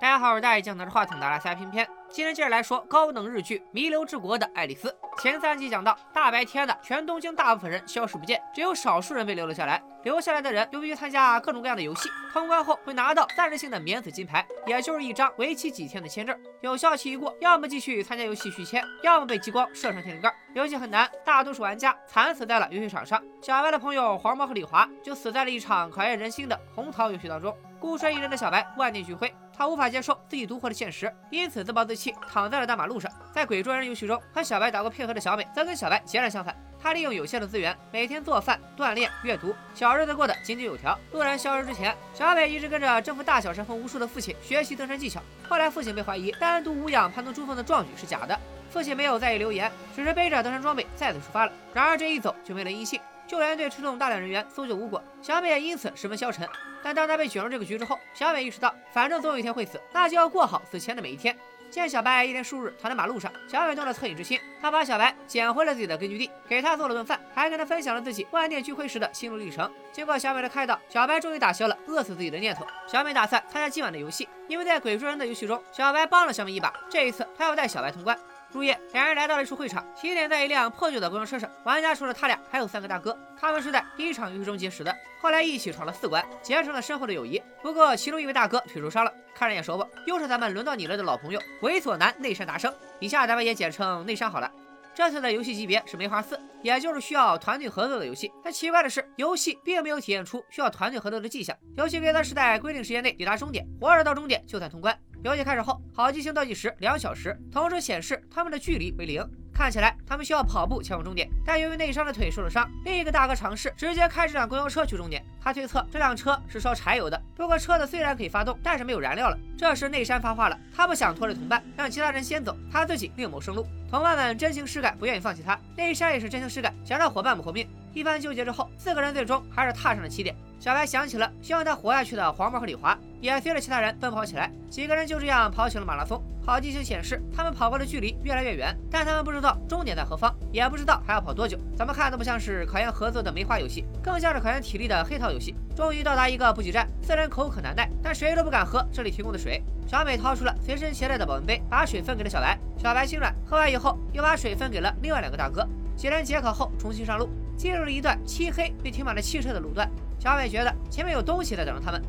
大家好，我是大眼睛，拿着话筒的拉塞偏偏。今天接着来说高能日剧《弥留之国》的爱丽丝。前三集讲到，大白天的，全东京大部分人消失不见，只有少数人被留了下来。留下来的人就必须参加各种各样的游戏，通关后会拿到暂时性的免死金牌，也就是一张为期几天的签证。有效期一过，要么继续参加游戏续签，要么被激光射上天灵盖。游戏很难，大多数玩家惨死在了游戏场上。小白的朋友黄毛和李华就死在了一场考验人心的红桃游戏当中。孤身一人的小白万念俱灰，他无法接受自己独活的现实，因此自暴自弃，躺在了大马路上。在鬼捉人游戏中，和小白打过配合的小美，则跟小白截然相反。她利用有限的资源，每天做饭、锻炼、阅读，小日子过得井井有条。路人消失之前，小美一直跟着征服大小神风无数的父亲学习登山技巧。后来父亲被怀疑单独无氧攀登珠峰的壮举是假的，父亲没有在意流言，只是背着登山装备再次出发了。然而这一走就没了音信。救援队出动大量人员搜救无果，小美也因此十分消沉。但当他被卷入这个局之后，小美意识到，反正总有一天会死，那就要过好死前的每一天。见小白一连数日躺在马路上，小美动了恻隐之心，她把小白捡回了自己的根据地，给他做了顿饭，还跟他分享了自己万念俱灰时的心路历程。经过小美的开导，小白终于打消了饿死自己的念头。小美打算参加今晚的游戏，因为在鬼捉人的游戏中，小白帮了小美一把，这一次她要带小白通关。入夜，两人来到了一处会场，起点在一辆破旧的公交车上。玩家除了他俩，还有三个大哥，他们是在第一场游戏中结识的，后来一起闯了四关，结成了深厚的友谊。不过其中一位大哥腿受伤了，看着眼熟不？又是咱们轮到你了的老朋友，猥琐男内山达生。以下咱们也简称内山好了。这次的游戏级别是梅花四，也就是需要团队合作的游戏。但奇怪的是，游戏并没有体现出需要团队合作的迹象。游戏规则是在规定时间内抵达终点，活着到终点就算通关。游戏开始后，好记性倒计时两小时，同时显示他们的距离为零。看起来他们需要跑步前往终点，但由于内伤的腿受了伤，另一个大哥尝试直接开这辆公交车去终点。他推测这辆车是烧柴油的，不过车子虽然可以发动，但是没有燃料了。这时内山发话了，他不想拖累同伴，让其他人先走，他自己另谋生路。同伴们真情实感，不愿意放弃他。内山也是真情实感，想让伙伴们活命。一番纠结之后，四个人最终还是踏上了起点。小白想起了希望他活下去的黄毛和李华，也随着其他人奔跑起来。几个人就这样跑起了马拉松。好记性显示，他们跑过的距离越来越远，但他们不知道终点在何方，也不知道还要跑多久。怎么看都不像是考验合作的梅花游戏，更像是考验体力的黑桃游戏。终于到达一个补给站，四人口渴难耐，但谁都不敢喝这里提供的水。小美掏出了随身携带的保温杯，把水分给了小白。小白心软，喝完以后又把水分给了另外两个大哥。几人解渴后，重新上路，进入了一段漆黑并停满了汽车的路段。小美觉得前面有东西在等着他们。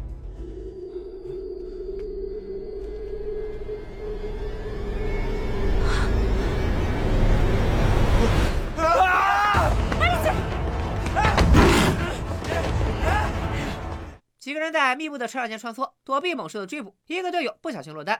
几个人在密布的车辆间穿梭，躲避猛兽的追捕。一个队友不小心落单。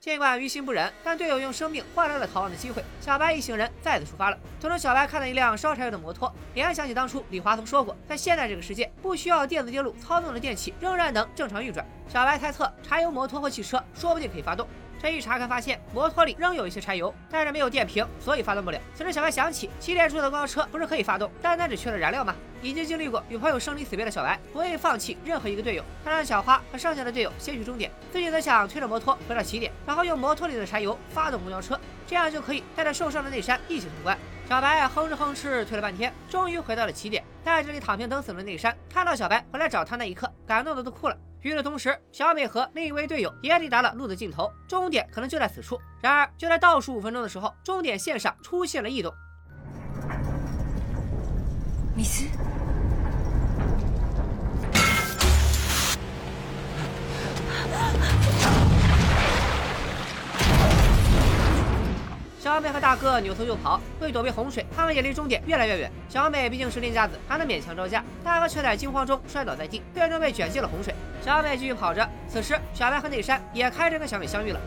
尽管于心不忍，但队友用生命换来了逃亡的机会。小白一行人再次出发了。途中，小白看到一辆烧柴油的摩托，联想起当初李华曾说过，在现在这个世界，不需要电子电路操纵的电器仍然能正常运转。小白猜测，柴油摩托或汽车说不定可以发动。这一查看发现，摩托里仍有一些柴油，但是没有电瓶，所以发动不了。此时，小白想起起点处的公交车不是可以发动，单单只缺了燃料吗？已经经历过与朋友生离死别的小白，不愿意放弃任何一个队友。他让小花和剩下的队友先去终点，自己则想推着摩托回到起点，然后用摩托里的柴油发动公交车，这样就可以带着受伤的内山一起通关。小白哼哧哼哧推了半天，终于回到了起点。在这里躺平等死的内山看到小白回来找他那一刻，感动的都哭了。与此同时，小美和另一位队友也抵达了路的尽头，终点可能就在此处。然而，就在倒数五分钟的时候，终点线上出现了异动。小美和大哥扭头就跑，为躲避洪水，他们也离终点越来越远。小美毕竟是练家子，还能勉强招架，大哥却在惊慌中摔倒在地，最终被卷进了洪水。小美继续跑着，此时小白和内山也开着跟小美相遇了。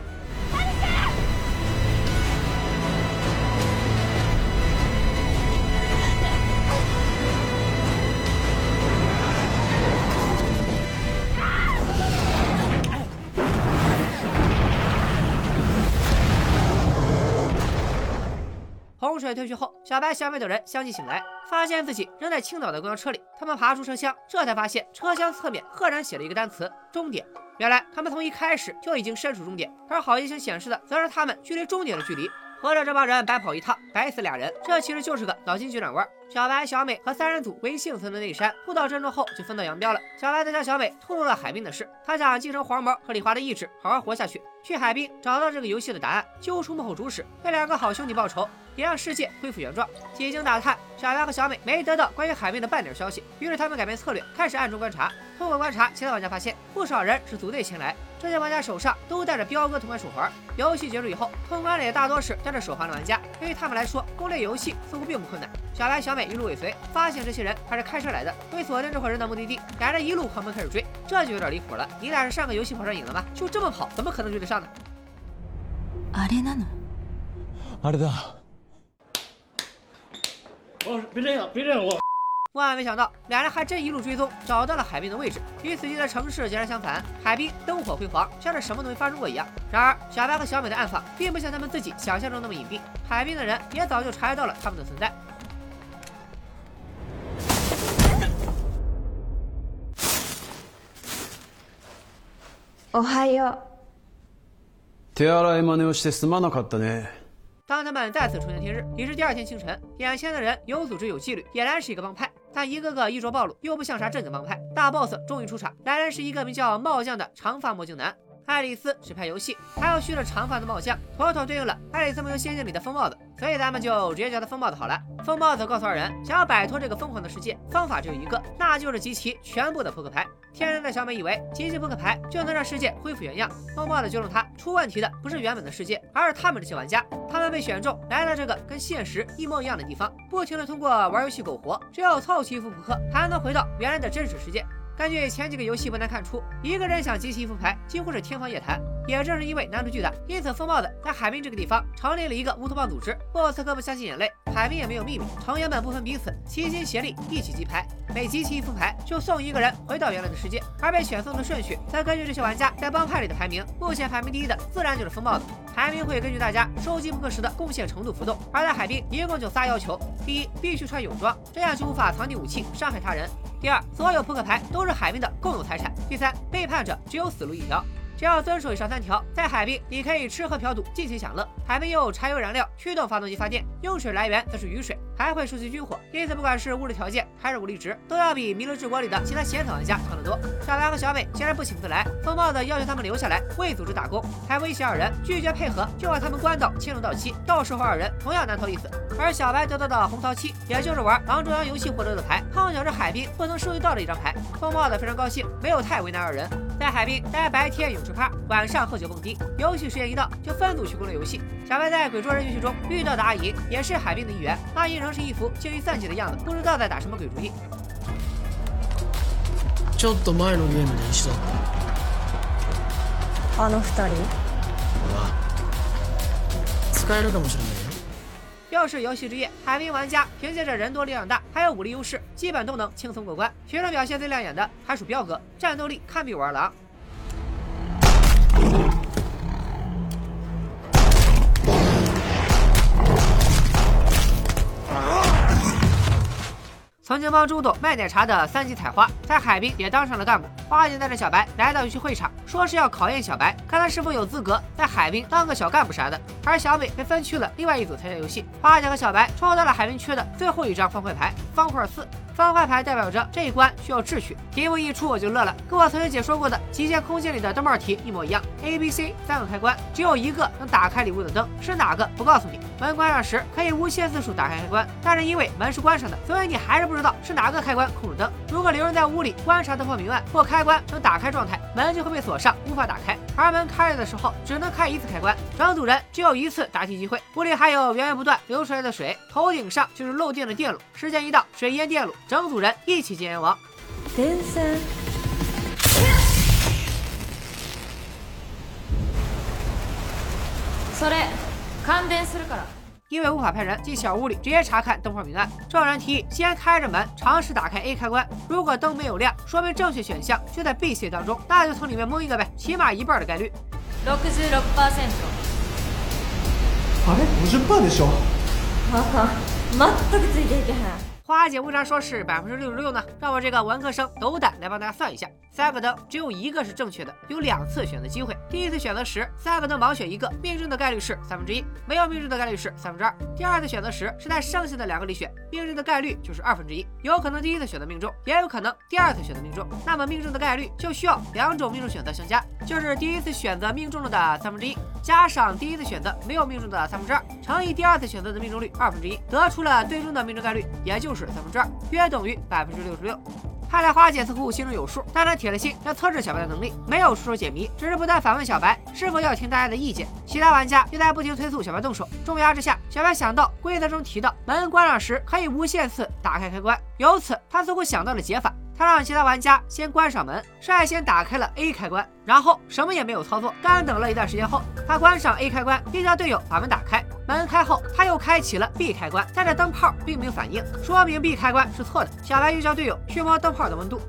洪水退去后，小白、小美等人相继醒来，发现自己仍在青岛的公交车里。他们爬出车厢，这才发现车厢侧面赫然写了一个单词“终点”。原来他们从一开始就已经身处终点，而好心情显示的则是他们距离终点的距离。合着这帮人白跑一趟，白死俩人，这其实就是个脑筋急转弯。小白、小美和三人组为幸存的内山，互道珍重后就分道扬镳了。小白则向小美透露了海滨的事，他想继承黄毛和李华的意志，好好活下去，去海滨找到这个游戏的答案，揪出幕后主使，为两个好兄弟报仇，也让世界恢复原状。几经打探，小白和小美没得到关于海滨的半点消息，于是他们改变策略，开始暗中观察。通过观察，其他玩家发现不少人是组队前来。这些玩家手上都带着彪哥同款手环。游戏结束以后，通关的也大多是带着手环的玩家。对于他们来说，攻略游戏似乎并不困难。小白、小美一路尾随，发现这些人还是开车来的。为锁定这伙人的目的地，俩人一路狂奔开始追，这就有点离谱了。你俩是上个游戏跑上瘾了吗？就这么跑，怎么可能追得上呢？あれなの？あれだ。我别这样，别这样，我。万万没想到，俩人还真一路追踪，找到了海滨的位置。与此地的城市截然相反，海滨灯火辉煌，像是什么都没发生过一样。然而，小白和小美的暗访并不像他们自己想象中那么隐蔽，海滨的人也早就察觉到了他们的存在。 おはよう。手洗い真似をしてすまなかったね。当他们再次重见天日，已是第二天清晨。眼前的人有组织有纪律，俨然是一个帮派。但一个个衣着暴露，又不像啥正经帮派。大 boss 终于出场，来人是一个名叫帽匠的长发墨镜男。 爱丽丝是拍游戏，还要蓄着长发的帽匠，妥妥对应了爱丽丝梦游仙境里的疯帽子。所以咱们就直接叫他疯帽子好了。疯帽子告诉二人，想要摆脱这个疯狂的世界，方法只有一个，那就是集齐全部的扑克牌。天真的小美以为集齐扑克牌就能让世界恢复原样，疯帽子纠正她，出问题的不是原本的世界，而是他们这些玩家。他们被选中来到这个跟现实一模一样的地方，不停的通过玩游戏苟活，只有凑齐一副扑克，才能回到原来的真实世界。根据前几个游戏不难看出，一个人想集齐一副牌几乎是天方夜谭。也正是因为难度巨大，因此疯帽子在海滨这个地方成立了一个乌托邦组织。波斯哥不相信眼泪，海滨也没有秘密，成员们不分彼此，齐心协力一起集牌。每集齐一副牌，就送一个人回到原来的世界。而被选送的顺序则根据这些玩家在帮派里的排名。目前排名第一的自然就是疯帽子。排名会根据大家收集扑克时的贡献程度浮动。而在海滨，一共就仨要求：第一，必须穿泳装，这样就无法藏匿武器伤害他人；第二，所有扑克牌都是海滨的共有财产；第三，背叛者只有死路一条。只要遵守以上三条，在海滨你可以吃喝嫖赌尽情享乐。海滨有柴油燃料驱动发动机发电，用水来源则是雨水，还会收集军火。因此，不管是物质条件还是武力值，都要比弥留之国里的。其他闲草玩家强得多。小白和小美竟然不请自来，疯帽子要求他们留下来为组织打工，还威胁二人拒绝配合就把他们关到青龙到期，到时候二人同样难逃一死。而小白得到的。红桃七，也就是玩狼中央游戏获得的。牌，碰巧是海滨不能收集到的。一张牌。疯帽子非常高兴，没有太为难二人。在海滨，大家白天泳池趴，晚上喝酒蹦迪。游戏时间一到，就分组去攻略游戏。小白在鬼捉人游戏中遇到的阿银，也是海滨的一员。阿银仍是一副精于散尽的样子，不知道在打什么鬼主意。ちょっと前のゲームで一緒だった。あの二人。使えるかもしれない。又是游戏之夜，海滨玩家凭借着人多力量大，还有武力优势，基本都能轻松过关。其中表现最亮眼的还属彪哥，战斗力堪比武二郎。 曾经帮朱董卖奶茶的三级采花，在海滨也当上了干部。花姐带着小白来到游戏会场，说是要考验小白，看他是否有资格在海滨当个小干部啥的。而小美被分去了另外一组参加游戏。花姐和小白抽到了海滨区的最后一张方块牌，方块四。方块牌代表着这一关需要智取。题目一出我就乐了，跟我曾经解说过的极限空间里的灯泡题一模一样。A、B、C 三个开关，只有一个能打开礼物的灯，是哪个？不告诉你。门关上时可以无限次数打开开关，但是因为门是关上的，所以你还是不知道是哪个开关控制灯。如果留人在屋里观察灯泡明暗或开关呈打开状态，门就会被锁上，无法打开。而门开着的时候，只能开一次开关，整组人只有一次答题机会。屋里还有源源不断流出来的水，头顶上就是漏电的电路，时间一到，水淹电路，整组人一起见阎王。それ感電するから。因为无法派人进小屋里直接查看灯泡明暗，众人提议先开着门尝试打开 A 开关。如果灯没有亮，说明正确选项就在 B、C 当中，那就从里面蒙一个呗，起码一半的概率。六十六%。あれ？五十でしょ？ あかん全くついていけへん花姐为啥说是百分之六十六呢？让我这个文科生斗胆来帮大家算一下，三个灯只有一个是正确的，有两次选择机会。第一次选择时，三个灯盲选一个，命中的概率是三分之一，没有命中的概率是三分之二。第二次选择时，是在剩下的两个里选，命中的概率就是二分之一。有可能第一次选择命中，也有可能第二次选择命中。那么命中的概率就需要两种命中选择相加，就是第一次选择命中了的三分之一，加上第一次选择没有命中的三分之二，乘以第二次选择的命中率二分之一，得出了最终的命中概率，也就是。 是三分之二，约等于百分之六十六。看来花姐似乎心中有数，但她铁了心要测试小白的能力，没有出手解谜，只是不断反问小白是否要听大家的意见。其他玩家又在不停催促小白动手。重压之下，小白想到规则中提到门关上时可以无限次打开开关，由此他似乎想到了解法。他让其他玩家先关上门，率先打开了 A 开关，然后什么也没有操作，干等了一段时间后，他关上 A 开关，并叫队友把门打开。门开后，他又开启了 B 开关，但这灯泡并没有反应，说明 B 开关是错的。小白又叫队友去摸灯泡的温度。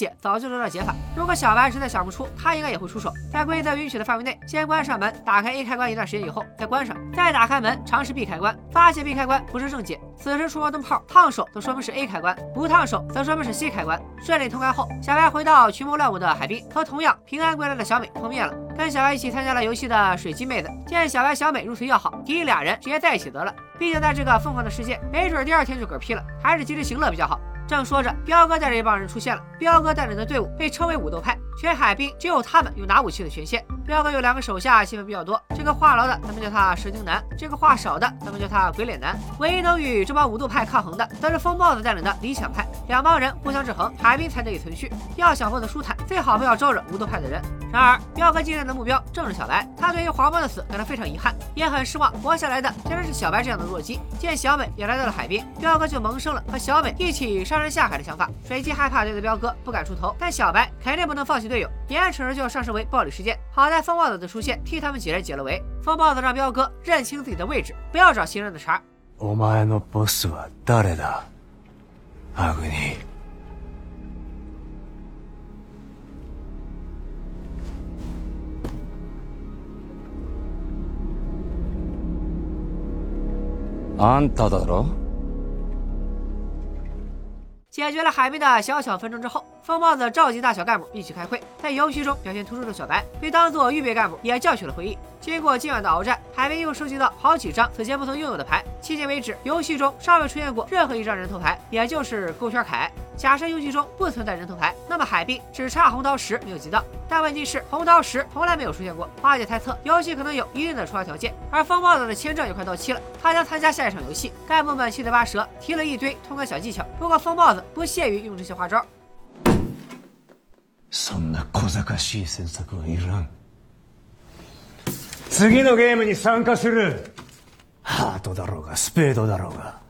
いいから早く触ってもう限界花姐早就知道解法，如果小白实在想不出，她应该也会出手，在规则允许的范围内，先关上门，打开 A 开关一段时间以后再关上，再打开门尝试 B 开关，发现 B 开关不是正解，此时触摸灯泡烫手，则说明是 A 开关；不烫手，则说明是 C 开关。顺利通关后，小白回到群魔乱舞的海滨，和同样平安归来的小美碰面了，跟小白一起参加了游戏的水晶妹子见小白、小美如此要好，提议俩人直接在一起得了，毕竟在这个疯狂的世界，没准第二天就嗝屁了，还是及时行乐比较好。 正说着，彪哥带着一帮人出现了。彪哥带领的队伍被称为武斗派，全海滨只有他们有拿武器的权限。彪哥有两个手下，戏份比较多。这个话痨的，咱们叫他蛇精男；这个话少的，咱们叫他鬼脸男。唯一能与这帮武斗派抗衡的，则是疯帽子带领的理想派。两帮人互相制衡，海滨才得以存续。要想混得舒坦，最好不要招惹武斗派的人。然而，彪哥今天的目标正是小白。他对于黄毛的死感到非常遗憾，也很失望。活下来的竟然是小白这样的弱鸡。见小美也来到了海滨，彪哥就萌生了和小美一起上山下海的想法。水鸡害怕对着彪哥，不敢出头，但小白肯定不能放弃队友，眼瞅着就要上升为暴力事件。好在疯帽子的出现，替他们几人解了围。疯帽子让彪哥认清自己的位置，不要找新人的茬。お前のボスは誰だ？アグ あんただろ？解决了海滨的小小纷争之后，疯帽子召集大小干部一起开会。在游戏中表现突出的小白被当做预备干部，也叫去了会议。经过今晚的鏖战，海滨又收集到好几张此前不曾拥有的牌。迄今为止，游戏中尚未出现过任何一张人头牌，也就是勾圈凯。 假设游戏中不存在人头牌，那么海滨只差红桃十没有集到。但问题是，红桃十从来没有出现过。花姐猜测，游戏可能有一定的触发条件。而疯帽子的签证也快到期了，他将参加下一场游戏。干部们七嘴八舌，提了一堆通关小技巧。不过疯帽子不屑于用这些花招。そんな小賢しい詮索はいらん。次のゲームに参加する。ハートだろうがスペードだろうが、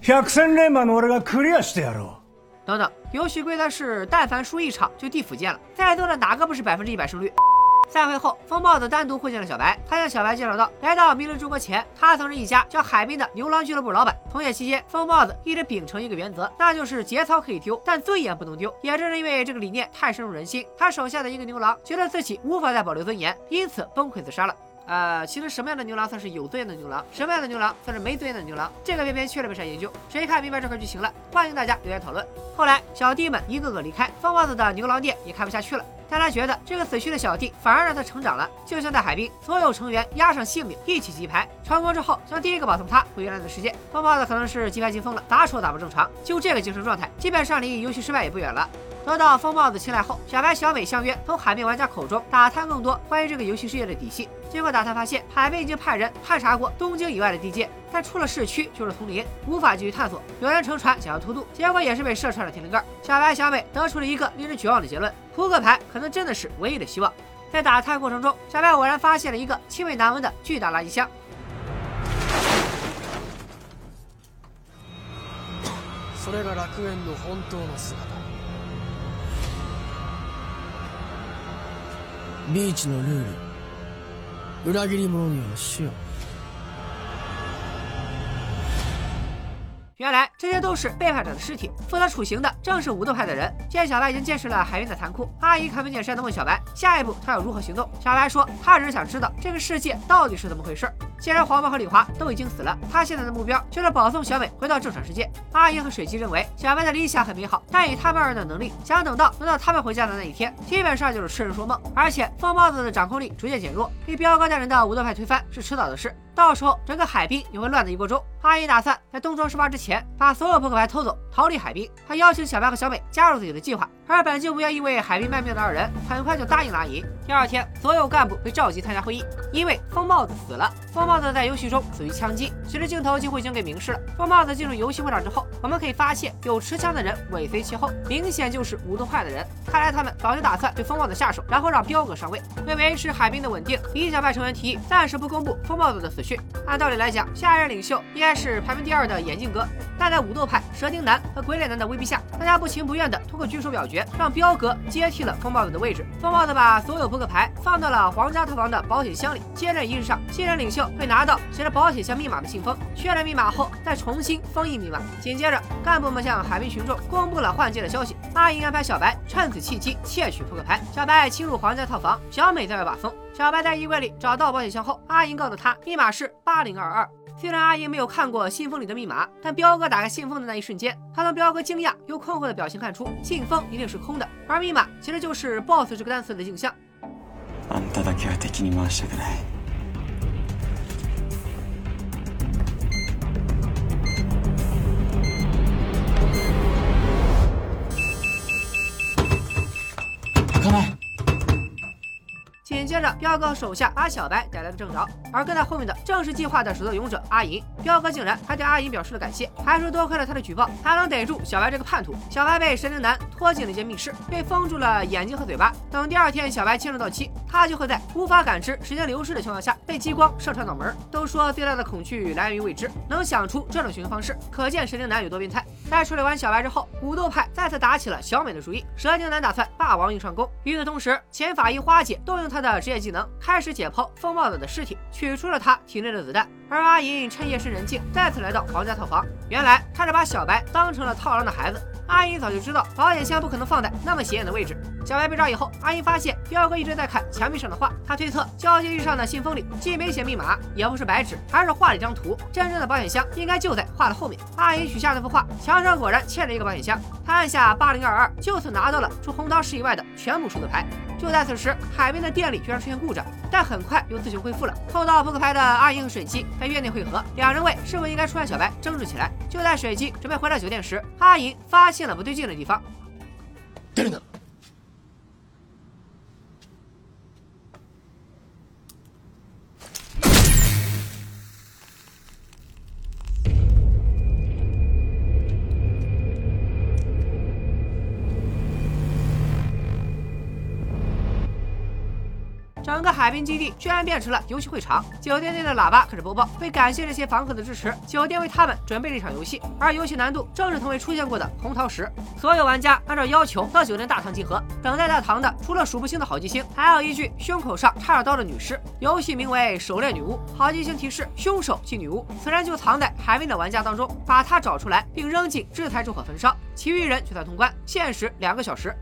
百戦錬磨の俺がクリアしてやろう。 等等，游戏规则是但凡输一场就地府见了，在座的哪个不是百分之一百胜率？散会后，疯帽子单独会见了小白，他向小白介绍到，来到迷人之国前，他曾是一家叫海滨的牛郎俱乐部老板。从业期间，疯帽子一直秉承一个原则，那就是节操可以丢，但尊严不能丢。也正是因为这个理念太深入人心，他手下的一个牛郎觉得自己无法再保留尊严，因此崩溃自杀了。呃，其实什么样的牛郎算是有尊严的牛郎，什么样的牛郎。算是没尊严的牛郎？这个偏偏缺了没啥研究，谁看明白这块剧情了？欢迎大家留言讨论。后来小弟们一个个离开，疯帽子的牛郎店也开不下去了。但他觉得这个死去的小弟反而让他成长了，就像在海滨，所有成员押上性命一起击牌，成功之后将第一个保送他回原来的世界。疯帽子可能是击牌进疯了，打手打不正常，就这个精神状态，基本上离游戏失败也不远了。得到疯帽子青睐后，小白、小美相约从海边玩家口中打探更多关于这个游戏世界的底细。结果打探发现，海边已经派人探查过东京以外的地界，但出了市区就是丛林，无法继续探索。有人乘船想要偷渡，结果也是被射穿了天灵盖。小白、小美得出了一个令人绝望的结论：扑克牌可能真的是唯一的希望。在打探过程中，小白偶然发现了一个气味难闻的巨大垃圾箱。それが楽園の本当の姿 ビーチのルール。裏切り者には死を。原来这些都是背叛者的尸体，负责处刑的正是武斗派的人。见小白已经见识了海边的残酷，阿姨看分眼神的问小白，下一步他要如何行动？小白说，他只是想知道这个世界到底是怎么回事。既然黄毛和李华都已经死了，他现在的目标就是保送小美回到正常世界。阿姨和水姬认为小白的理想很美好，但以他们二人的能力，想等到轮到他们回家的那一天，基本上就是痴人说梦。而且疯帽子的掌控力逐渐减弱，被彪哥带人的武斗派推翻是迟早的事。到时候整个海滨也会乱的一锅粥。阿姨打算在东窗事发之前把所有扑克牌偷走，逃离海滨。他邀请小白和小美加入自己的计划，而本就不愿意为海滨卖命的二人很快就答应了阿姨。第二天，所有干部被召集参加会议，因为疯帽子死了。疯帽子在游戏中死于枪击，随着镜头几乎已经给明示了。疯帽子进入游戏会场之后，我们可以发现有持枪的人尾随其后，明显就是武斗派的人。看来他们早就打算对疯帽子下手，然后让彪哥上位。为维持海滨的稳定，理想派成员提议暂时不公布疯帽子的死讯。按道理来讲，下一任领袖应该是排名第二的眼镜哥，但在武斗派蛇精男和鬼脸男的威逼下，大家不情不愿的通过举手表决，让彪哥接替了风暴子的位置。风暴子把所有扑克牌放到了皇家套房的保险箱里。接任仪式上，新任领袖会拿到写着保险箱密码的信封，确认密码后再重新封印密码。紧接着，干部们向海滨群众公布了换届的消息。阿银安排小白趁此契机窃取扑克牌。小白侵入皇家套房，小美在外把风。小白在衣柜里找到保险箱后，阿银告诉他密码是八零二二。虽然阿姨没有看过信封里的密码，但彪哥打开信封的那一瞬间，他从彪哥惊讶又困惑的表情看出，信封一定是空的，而密码其实就是 “boss” 这个单词的镜像。接着，彪哥手下把小白逮来了正着，而跟在后面的正是计划的始作俑者阿银。彪哥竟然还对阿银表示了感谢，还说多亏了他的举报，才能逮住小白这个叛徒。小白被神灵男拖进了一间密室，被封住了眼睛和嘴巴。等第二天小白签证到期，他就会在无法感知时间流逝的情况下被激光射穿脑门。都说最大的恐惧来源于未知，能想出这种行为方式，可见神灵男有多变态。在处理完小白之后，武斗派再次打起了小美的主意。蛇精男打算霸王硬上弓。与此同时，前法医花姐动用她的职业技能，开始解剖疯帽子的尸体，取出了他体内的子弹。而阿银趁夜深人静，再次来到皇家套房。原来他是把小白当成了套狼的孩子。阿银早就知道保险箱不可能放在那么显眼的位置。小白被抓以后，阿银发现彪哥一直在看墙壁上的画。他推测交接遇上的信封里既没写密码，也不是白纸，而是画了一张图。真正的保险箱应该就在画的后面。阿银取下那幅画，墙上果然嵌着一个保险箱。他按下八零二二，就此拿到了除红桃十以外的全部数字牌。就在此时，海边的电力居然出现故障，但很快又自行恢复了。偷到扑克牌的阿银和水姬在院内汇合，两人为是否应该出现小白争执起来。就在水姬准备回到酒店时，阿银发现了不对劲的地方。等等海滨基地居然变成了游戏会场，酒店内的喇叭开始播报，为感谢这些房客的支持，酒店为他们准备了一场游戏，而游戏难度正是从未出现过的红桃十。所有玩家按照要求到酒店大堂集合，等待大堂的除了数不清的好记星，还有一具胸口上插着刀的女尸。游戏名为《狩猎女巫》，好记星提示凶手即女巫，此人就藏在海滨的玩家当中，把她找出来并扔进制裁之火焚烧，其余人就算通关，限时两个小时。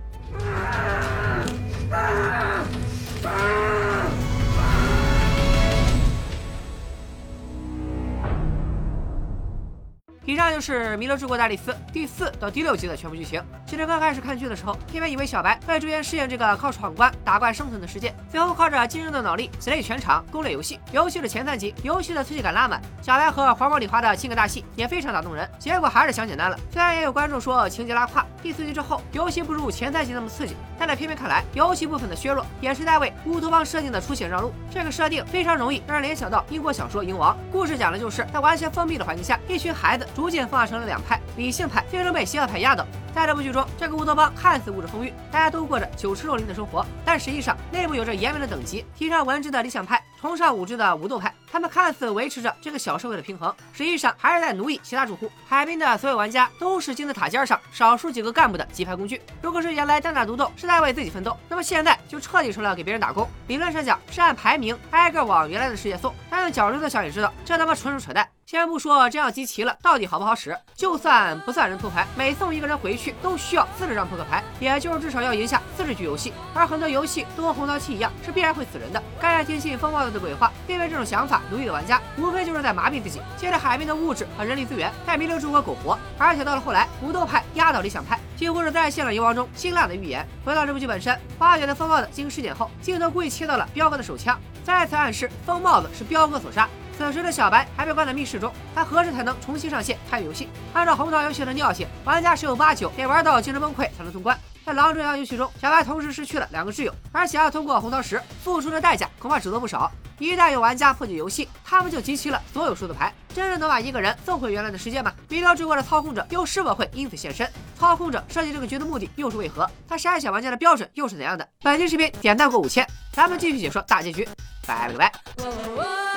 以上就是《弥勒之国的爱丽丝》第四到第六集的全部剧情。其实刚开始看剧的时候，偏偏以为小白会逐渐适应这个靠闯关打怪生存的世界，最后靠着惊人的脑力死了一全场攻略游戏。尤其是前三集，游戏的刺激感拉满，小白和黄毛李华的亲个大戏也非常打动人。结果还是想简单了，虽然也有观众说情节拉胯，第四集之后游戏不如前三集那么刺激，但在偏偏看来，游戏部分的削弱也是在为乌托邦设定的出现让路。这个设定非常容易让人联想到英国小说《蝇王》，故事讲的就是在完全封闭的环境下，一群孩子。逐渐分化成了两派，理性派最终被邪恶派压倒。在这部剧中，这个乌托邦看似物质丰裕，大家都过着酒池肉林的生活，但实际上内部有着严明的等级。提倡文治的理想派崇尚武治的武斗派。他们看似维持着这个小社会的平衡，实际上还是在奴役其他住户。海滨的所有玩家都是金字塔尖上少数几个干部的击败工具。如果是原来单打独斗是在为自己奋斗，那么现在就彻底成了给别人打工。理论上讲是按排名挨个往原来的世界送，但用角度的想也知道，这他妈纯属扯淡。先不说这样集齐了到底好不好使，就算不算人头牌，每送一个人回去都需要四十张扑克牌，也就是至少要赢下四十局游戏。而很多游戏都和红桃七一样，是必然会死人的。甘愿听信风帽子的鬼话，并被这种想法奴役的玩家，无非就是在麻痹自己，借着海边的物质和人力资源，在弥留之国苟活。而且到了后来，武斗派压倒理想派，几乎是再现了游王中辛辣的预言。回到这部剧本身，花卷的风帽子经尸检后，镜头故意切到了彪哥的手枪，再次暗示疯帽子是彪哥所杀。此时的小白还被关在密室中，他何时才能重新上线参与游戏？按照红桃游戏的尿性，玩家十有八九得玩到精神崩溃才能通关。在狼中阳游戏中，小白同时失去了两个挚友，而想要通过红桃十付出的代价恐怕只多不少。一旦有玩家破解游戏，他们就集齐了所有数字牌，真的能把一个人送回原来的世界吗？弥留之国的操控者又是否会因此现身？操控者设计这个局的目的又是为何？他筛选玩家的标准又是怎样的？本期视频点赞过五千，咱们继续解说大结局，拜了个拜。